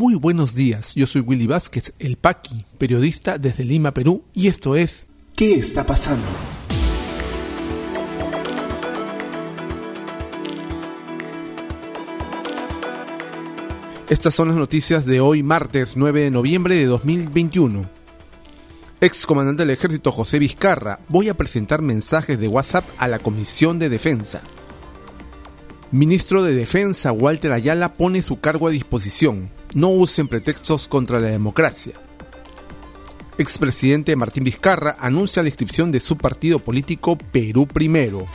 Muy buenos días, yo soy Willy Vázquez, el Paqui, periodista desde Lima, Perú, y esto es ¿Qué está pasando? Estas son las noticias de hoy, martes 9 de noviembre de 2021. Ex comandante del ejército José Vizcarra, voy a presentar mensajes de WhatsApp a la Comisión de Defensa. Ministro de Defensa Walter Ayala pone su cargo a disposición. No usen pretextos contra la democracia. Expresidente Martín Vizcarra anuncia la inscripción de su partido político Perú Primero.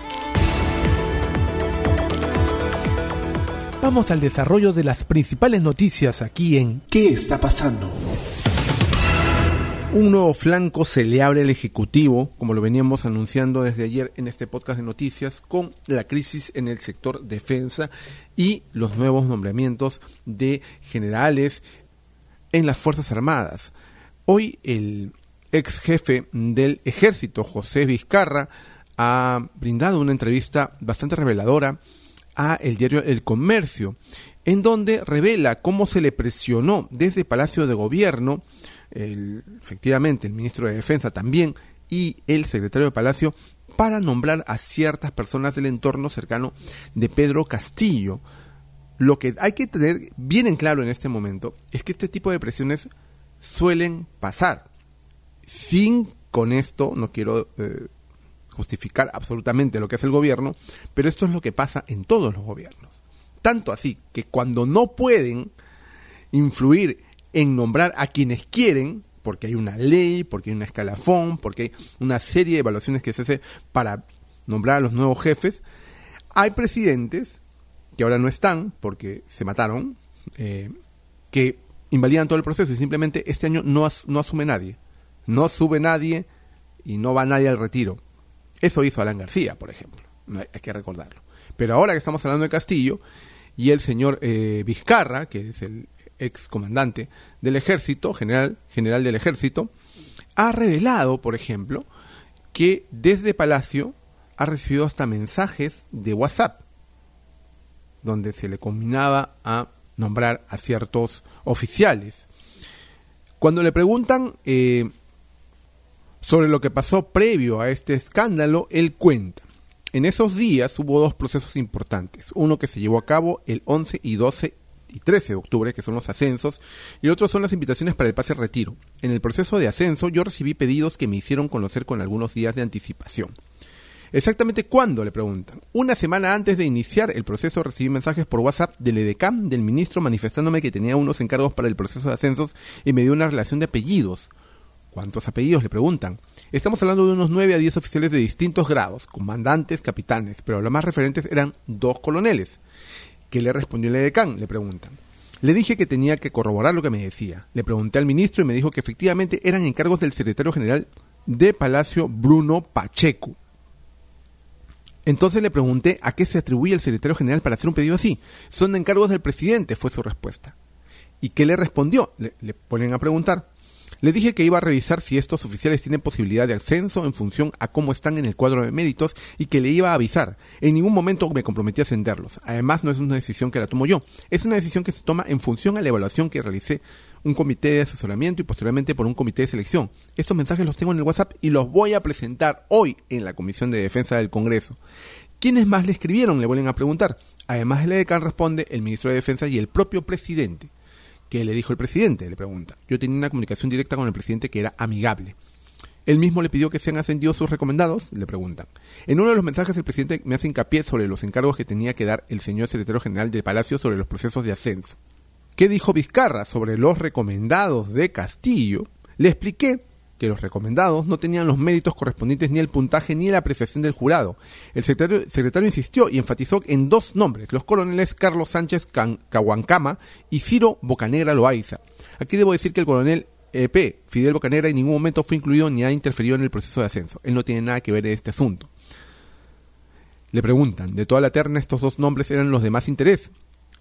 Vamos al desarrollo de las principales noticias aquí en ¿Qué está pasando? Un nuevo flanco se le abre al Ejecutivo, como lo veníamos anunciando desde ayer en este podcast de noticias, con la crisis en el sector defensa y los nuevos nombramientos de generales en las Fuerzas Armadas. Hoy el ex jefe del ejército, José Vizcarra, ha brindado una entrevista bastante reveladora a el diario El Comercio, en donde revela cómo se le presionó desde Palacio de Gobierno, el, efectivamente el ministro de Defensa también y el secretario de Palacio, para nombrar a ciertas personas del entorno cercano de Pedro Castillo. Lo que hay que tener bien en claro en este momento es que este tipo de presiones suelen pasar. Sin con esto, no quiero eh, justificar absolutamente lo que hace el gobierno, pero esto es lo que pasa en todos los gobiernos. Tanto así que cuando no pueden influir en nombrar a quienes quieren, porque hay una ley, porque hay un escalafón, porque hay una serie de evaluaciones que se hace para nombrar a los nuevos jefes, hay presidentes que ahora no están porque se mataron, eh, que invalidan todo el proceso y simplemente este año no, no asume nadie. No sube nadie y no va nadie al retiro. Eso hizo Alan García, por ejemplo. hay, que recordarlo. Pero ahora que estamos hablando de Castillo y el señor eh, Vizcarra, que es el ex comandante del ejército, general, general del ejército, ha revelado, por ejemplo, que desde Palacio ha recibido hasta mensajes de WhatsApp, donde se le combinaba a nombrar a ciertos oficiales. Cuando le preguntan eh, sobre lo que pasó previo a este escándalo, él cuenta. En esos días hubo dos procesos importantes, uno que se llevó a cabo el 11 y 12 y 13 de octubre, que son los ascensos, y el otro son las invitaciones para el pase retiro. En el proceso de ascenso yo recibí pedidos que me hicieron conocer con algunos días de anticipación. ¿Exactamente cuándo? Le preguntan. Una semana antes de iniciar el proceso recibí mensajes por WhatsApp del EDECAM del ministro manifestándome que tenía unos encargos para el proceso de ascensos y me dio una relación de apellidos. ¿Cuántos apellidos? Le preguntan. Estamos hablando de unos 9 a 10 oficiales de distintos grados, comandantes, capitanes, pero los más referentes eran dos coroneles. ¿Qué le respondió el edecán? Le preguntan. Le dije que tenía que corroborar lo que me decía. Le pregunté al ministro y me dijo que efectivamente eran encargos del secretario general de Palacio Bruno Pacheco. Entonces le pregunté a qué se atribuye el secretario general para hacer un pedido así. Son encargos del presidente, fue su respuesta. ¿Y qué le respondió? Le, le ponen a preguntar. Le dije que iba a revisar si estos oficiales tienen posibilidad de ascenso en función a cómo están en el cuadro de méritos y que le iba a avisar. En ningún momento me comprometí a ascenderlos. Además, no es una decisión que la tomo yo. Es una decisión que se toma en función a la evaluación que realicé un comité de asesoramiento y posteriormente por un comité de selección. Estos mensajes los tengo en el WhatsApp y los voy a presentar hoy en la Comisión de Defensa del Congreso. ¿Quiénes más le escribieron? Le vuelven a preguntar. Además, el EDECAN responde el ministro de Defensa y el propio presidente. ¿Qué le dijo el presidente? Le pregunta. Yo tenía una comunicación directa con el presidente que era amigable. Él mismo le pidió que sean ascendidos sus recomendados, le preguntan. En uno de los mensajes el presidente me hace hincapié sobre los encargos que tenía que dar el señor secretario general del Palacio sobre los procesos de ascenso. ¿Qué dijo Vizcarra sobre los recomendados de Castillo? Le expliqué que los recomendados no tenían los méritos correspondientes ni el puntaje ni la apreciación del jurado. El secretario, insistió y enfatizó en dos nombres, los coroneles Carlos Sánchez Cahuancama y Ciro Bocanegra Loaiza. Aquí debo decir que el coronel EP, Fidel Bocanegra, en ningún momento fue incluido ni ha interferido en el proceso de ascenso. Él no tiene nada que ver en este asunto. Le preguntan, de toda la terna estos dos nombres eran los de más interés.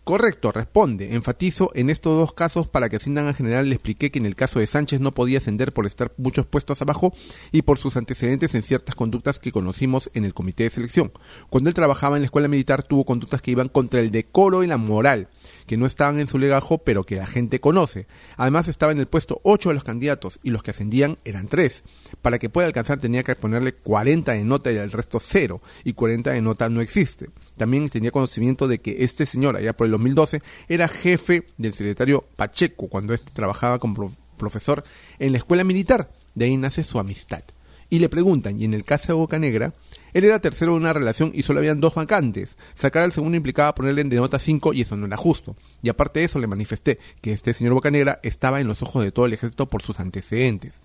Correcto, responde. Enfatizo en estos dos casos para que asciendan al general le expliqué que en el caso de Sánchez no podía ascender por estar muchos puestos abajo y por sus antecedentes en ciertas conductas que conocimos en el comité de selección. Cuando él trabajaba en la escuela militar tuvo conductas que iban contra el decoro y la moral, que no estaban en su legajo pero que la gente conoce. Además estaba en el puesto 8 de los candidatos y los que ascendían eran 3. Para que pueda alcanzar tenía que ponerle 40 de nota y el resto 0 y 40 de nota no existe. También tenía conocimiento de que este señor, allá por el 2012, era jefe del secretario Pacheco cuando éste trabajaba como profesor en la escuela militar. De ahí nace su amistad. Y le preguntan, y en el caso de Boca Negra, él era tercero de una relación y solo habían dos vacantes. Sacar al segundo implicaba ponerle de nota 5 y eso no era justo. Y aparte de eso le manifesté que este señor Boca Negra estaba en los ojos de todo el ejército por sus antecedentes.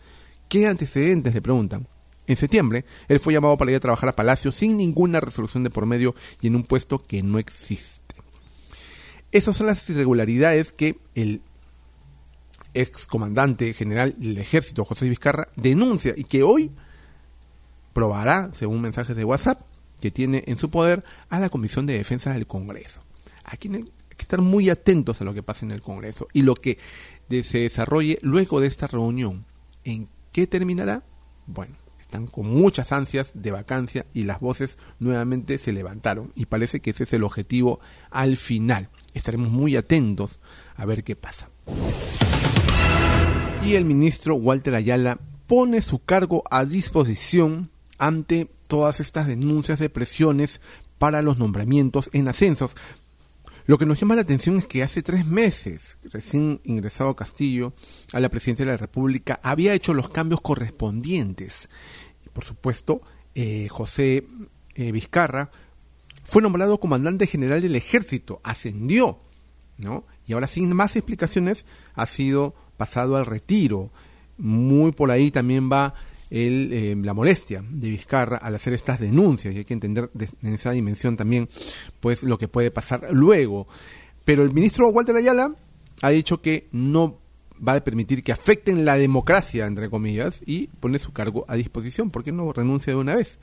¿Qué antecedentes? le preguntan. En septiembre, él fue llamado para ir a trabajar a Palacio sin ninguna resolución de por medio y en un puesto que no existe. Esas son las irregularidades que el ex comandante general del ejército, José Vizcarra, denuncia y que hoy probará, según mensajes de WhatsApp que tiene en su poder, a la Comisión de Defensa del Congreso. Aquí hay que estar muy atentos a lo que pasa en el Congreso y lo que se desarrolle luego de esta reunión. ¿En qué terminará? Bueno, están con muchas ansias de vacancia y las voces nuevamente se levantaron y parece que ese es el objetivo al final. Estaremos muy atentos a ver qué pasa. Y el ministro Walter Ayala pone su cargo a disposición ante todas estas denuncias de presiones para los nombramientos en ascensos. Lo que nos llama la atención es que hace tres meses, recién ingresado Castillo a la presidencia de la República, había hecho los cambios correspondientes. Por supuesto, eh, José eh, Vizcarra fue nombrado comandante general del ejército, ascendió, ¿no? Y ahora sin más explicaciones ha sido pasado al retiro. Muy por ahí también va el, eh, la molestia de Vizcarra al hacer estas denuncias y hay que entender en esa dimensión también pues lo que puede pasar luego. Pero el ministro Walter Ayala ha dicho que no va a permitir que afecten la democracia, entre comillas, y pone su cargo a disposición. ¿Por qué no renuncia de una vez?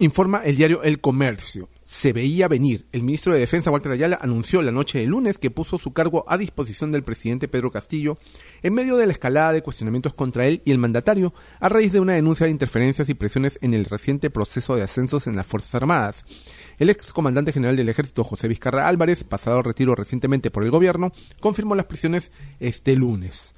Informa el diario El Comercio. Se veía venir. El ministro de Defensa, Walter Ayala, anunció la noche de lunes que puso su cargo a disposición del presidente Pedro Castillo en medio de la escalada de cuestionamientos contra él y el mandatario a raíz de una denuncia de interferencias y presiones en el reciente proceso de ascensos en las Fuerzas Armadas. El ex comandante general del ejército, José Vizcarra Álvarez, pasado al retiro recientemente por el gobierno, confirmó las presiones este lunes.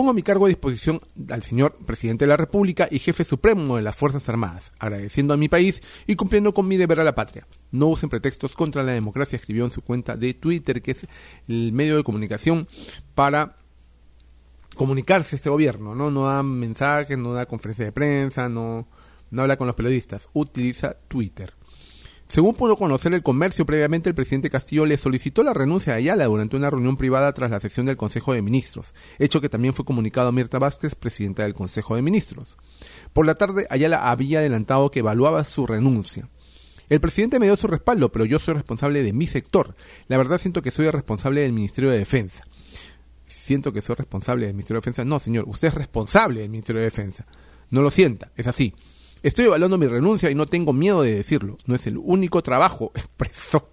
Pongo mi cargo a disposición al señor presidente de la República y jefe supremo de las Fuerzas Armadas, agradeciendo a mi país y cumpliendo con mi deber a la patria. No usen pretextos contra la democracia, escribió en su cuenta de Twitter, que es el medio de comunicación para comunicarse este gobierno, ¿no? No da mensajes, no da conferencia de prensa, no, no habla con los periodistas, utiliza Twitter. Según pudo conocer el comercio previamente, el presidente Castillo le solicitó la renuncia a Ayala durante una reunión privada tras la sesión del Consejo de Ministros, hecho que también fue comunicado a Mirta Vázquez, presidenta del Consejo de Ministros. Por la tarde, Ayala había adelantado que evaluaba su renuncia. El presidente me dio su respaldo, pero yo soy responsable de mi sector. La verdad siento que soy el responsable del Ministerio de Defensa. Siento que soy responsable del Ministerio de Defensa. No, señor, usted es responsable del Ministerio de Defensa. No lo sienta, es así. Estoy evaluando mi renuncia y no tengo miedo de decirlo. No es el único trabajo, expresó.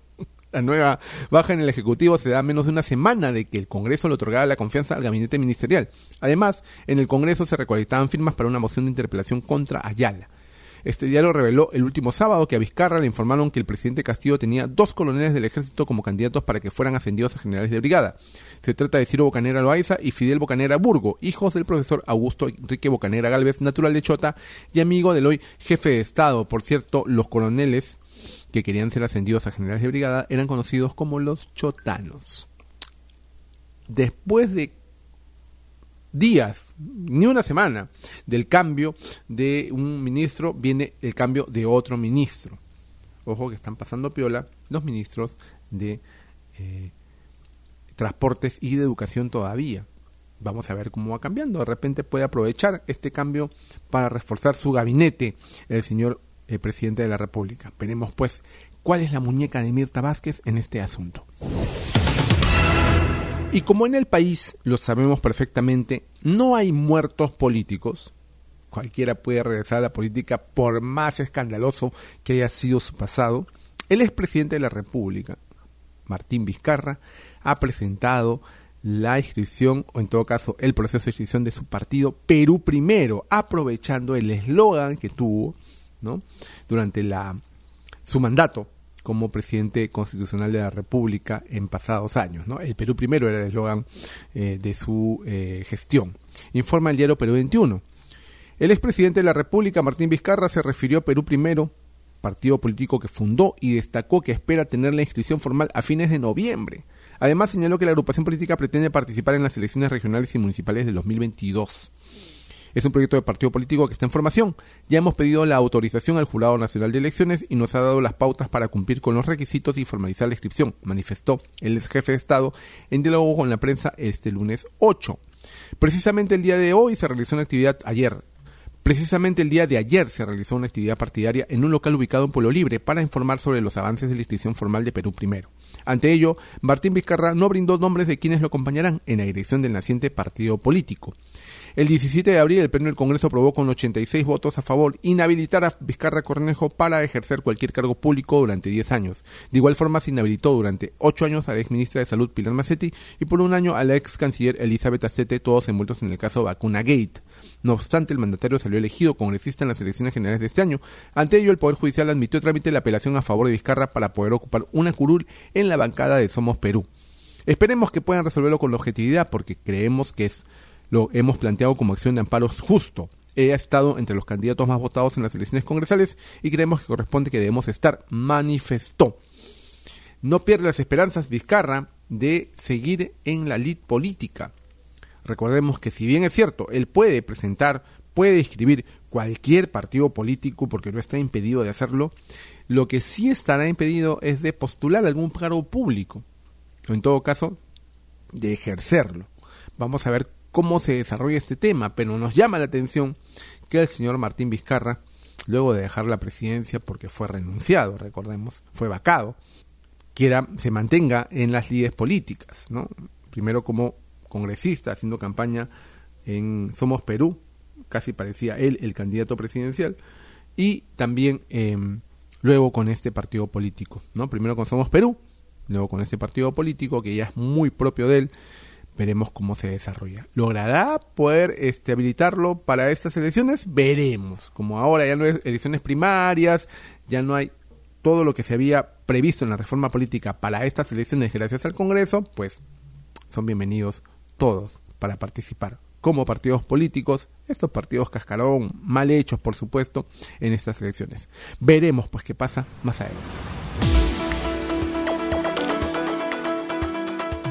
La nueva baja en el Ejecutivo se da menos de una semana de que el Congreso le otorgara la confianza al gabinete ministerial. Además, en el Congreso se recolectaban firmas para una moción de interpelación contra Ayala. Este diario reveló el último sábado que a Vizcarra le informaron que el presidente Castillo tenía dos coroneles del ejército como candidatos para que fueran ascendidos a generales de brigada. Se trata de Ciro Bocanera Loaiza y Fidel Bocanera Burgo, hijos del profesor Augusto Enrique Bocanera Galvez, natural de Chota y amigo del hoy jefe de Estado. Por cierto, los coroneles que querían ser ascendidos a generales de brigada eran conocidos como los chotanos. Después de días, ni una semana del cambio de un ministro, viene el cambio de otro ministro. Ojo que están pasando piola los ministros de eh, transportes y de educación todavía. Vamos a ver cómo va cambiando. De repente puede aprovechar este cambio para reforzar su gabinete el señor eh, presidente de la República. Veremos pues cuál es la muñeca de Mirta Vázquez en este asunto. Y como en el país, lo sabemos perfectamente, no hay muertos políticos, cualquiera puede regresar a la política por más escandaloso que haya sido su pasado, el expresidente de la República, Martín Vizcarra, ha presentado la inscripción, o en todo caso el proceso de inscripción de su partido Perú Primero, aprovechando el eslogan que tuvo ¿no? durante la, su mandato como presidente constitucional de la República en pasados años. ¿no? El Perú Primero era el eslogan eh, de su eh, gestión. Informa el diario Perú 21. El expresidente de la República, Martín Vizcarra, se refirió a Perú Primero, partido político que fundó y destacó que espera tener la inscripción formal a fines de noviembre. Además señaló que la agrupación política pretende participar en las elecciones regionales y municipales de 2022. Es un proyecto de partido político que está en formación. Ya hemos pedido la autorización al Jurado Nacional de Elecciones y nos ha dado las pautas para cumplir con los requisitos y formalizar la inscripción, manifestó el ex jefe de Estado en diálogo con la prensa este lunes 8. Precisamente el día de hoy se realizó una actividad ayer. Precisamente el día de ayer se realizó una actividad partidaria en un local ubicado en Pueblo Libre para informar sobre los avances de la inscripción formal de Perú Primero. Ante ello, Martín Vizcarra no brindó nombres de quienes lo acompañarán en la dirección del naciente partido político. El 17 de abril, el Pleno del Congreso aprobó con 86 votos a favor inhabilitar a Vizcarra Cornejo para ejercer cualquier cargo público durante 10 años. De igual forma, se inhabilitó durante 8 años a la ex ministra de Salud Pilar Macetti y por un año a la ex canciller Elizabeth Acete, todos envueltos en el caso Vacuna Gate. No obstante, el mandatario salió elegido congresista en las elecciones generales de este año. Ante ello, el Poder Judicial admitió trámite la apelación a favor de Vizcarra para poder ocupar una curul en la bancada de Somos Perú. Esperemos que puedan resolverlo con objetividad porque creemos que es lo hemos planteado como acción de amparo justo. He estado entre los candidatos más votados en las elecciones congresales y creemos que corresponde que debemos estar, manifestó. No pierde las esperanzas Vizcarra de seguir en la lid política. Recordemos que si bien es cierto, él puede presentar, puede escribir cualquier partido político porque no está impedido de hacerlo, lo que sí estará impedido es de postular algún cargo público, o en todo caso, de ejercerlo. Vamos a ver cómo se desarrolla este tema, pero nos llama la atención que el señor Martín Vizcarra, luego de dejar la presidencia porque fue renunciado, recordemos, fue vacado, quiera se mantenga en las líderes políticas, ¿no? Primero como congresista haciendo campaña en Somos Perú, casi parecía él el candidato presidencial, y también em, luego con este partido político, ¿no? Primero con Somos Perú, luego con este partido político que ya es muy propio de él veremos cómo se desarrolla. ¿Logrará poder este, habilitarlo para estas elecciones? Veremos. Como ahora ya no hay elecciones primarias, ya no hay todo lo que se había previsto en la reforma política para estas elecciones gracias al Congreso, pues son bienvenidos todos para participar como partidos políticos, estos partidos cascarón, mal hechos por supuesto, en estas elecciones. Veremos pues qué pasa más adelante.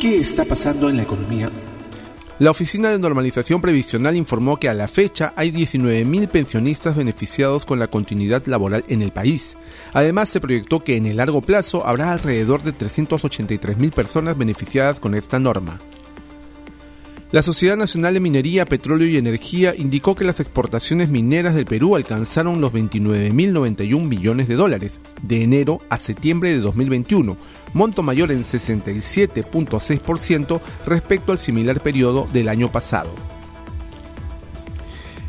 ¿Qué está pasando en la economía? La Oficina de Normalización Previsional informó que a la fecha hay 19.000 pensionistas beneficiados con la continuidad laboral en el país. Además, se proyectó que en el largo plazo habrá alrededor de 383.000 personas beneficiadas con esta norma. La Sociedad Nacional de Minería, Petróleo y Energía indicó que las exportaciones mineras del Perú alcanzaron los 29.091 billones de dólares de enero a septiembre de 2021, monto mayor en 67.6% respecto al similar periodo del año pasado.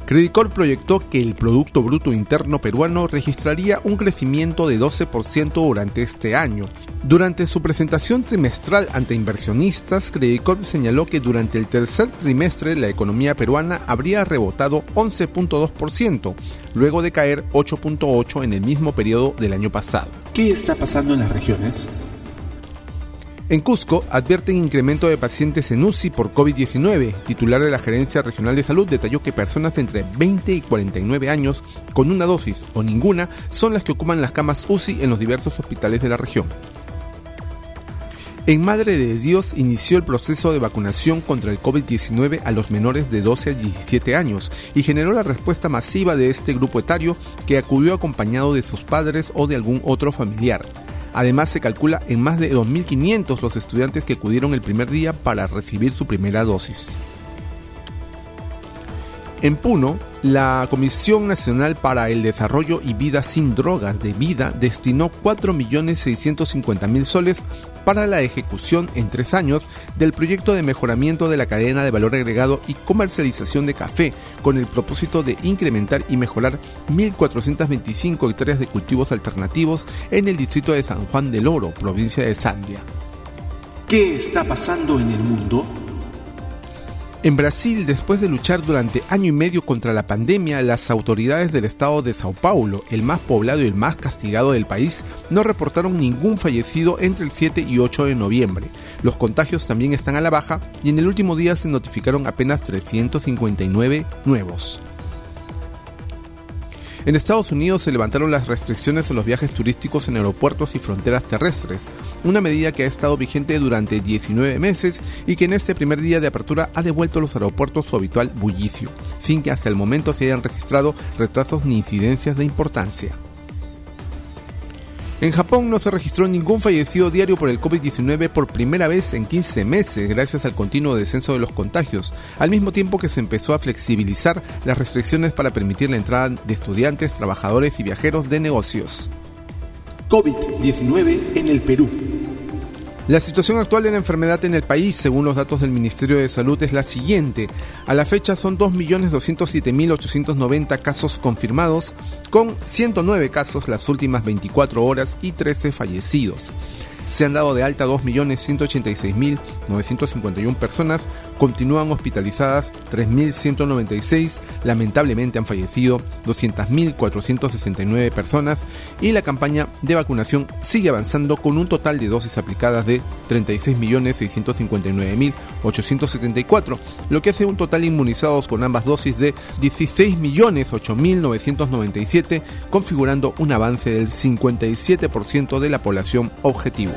Credicor proyectó que el Producto Bruto Interno peruano registraría un crecimiento de 12% durante este año. Durante su presentación trimestral ante inversionistas, Credicor señaló que durante el tercer trimestre la economía peruana habría rebotado 11.2%, luego de caer 8.8% en el mismo periodo del año pasado. ¿Qué está pasando en las regiones? En Cusco advierten incremento de pacientes en UCI por COVID-19. Titular de la Gerencia Regional de Salud detalló que personas entre 20 y 49 años con una dosis o ninguna son las que ocupan las camas UCI en los diversos hospitales de la región. En Madre de Dios inició el proceso de vacunación contra el COVID-19 a los menores de 12 a 17 años y generó la respuesta masiva de este grupo etario que acudió acompañado de sus padres o de algún otro familiar. Además, se calcula en más de 2.500 los estudiantes que acudieron el primer día para recibir su primera dosis. En Puno, la Comisión Nacional para el Desarrollo y Vida sin Drogas de Vida destinó 4.650.000 soles para la ejecución en tres años del proyecto de mejoramiento de la cadena de valor agregado y comercialización de café, con el propósito de incrementar y mejorar 1.425 hectáreas de cultivos alternativos en el distrito de San Juan del Oro, provincia de Sandia. ¿Qué está pasando en el mundo? En Brasil, después de luchar durante año y medio contra la pandemia, las autoridades del estado de Sao Paulo, el más poblado y el más castigado del país, no reportaron ningún fallecido entre el 7 y 8 de noviembre. Los contagios también están a la baja y en el último día se notificaron apenas 359 nuevos. En Estados Unidos se levantaron las restricciones a los viajes turísticos en aeropuertos y fronteras terrestres, una medida que ha estado vigente durante 19 meses y que en este primer día de apertura ha devuelto a los aeropuertos su habitual bullicio, sin que hasta el momento se hayan registrado retrasos ni incidencias de importancia. En Japón no se registró ningún fallecido diario por el COVID-19 por primera vez en 15 meses gracias al continuo descenso de los contagios, al mismo tiempo que se empezó a flexibilizar las restricciones para permitir la entrada de estudiantes, trabajadores y viajeros de negocios. COVID-19 en el Perú. La situación actual de la enfermedad en el país, según los datos del Ministerio de Salud, es la siguiente. A la fecha son 2.207.890 casos confirmados, con 109 casos las últimas 24 horas y 13 fallecidos. Se han dado de alta 2.186.951 personas, continúan hospitalizadas 3.196, lamentablemente han fallecido 200.469 personas y la campaña de vacunación sigue avanzando con un total de dosis aplicadas de 36.659.874, lo que hace un total inmunizados con ambas dosis de 16.008.997, configurando un avance del 57% de la población objetivo.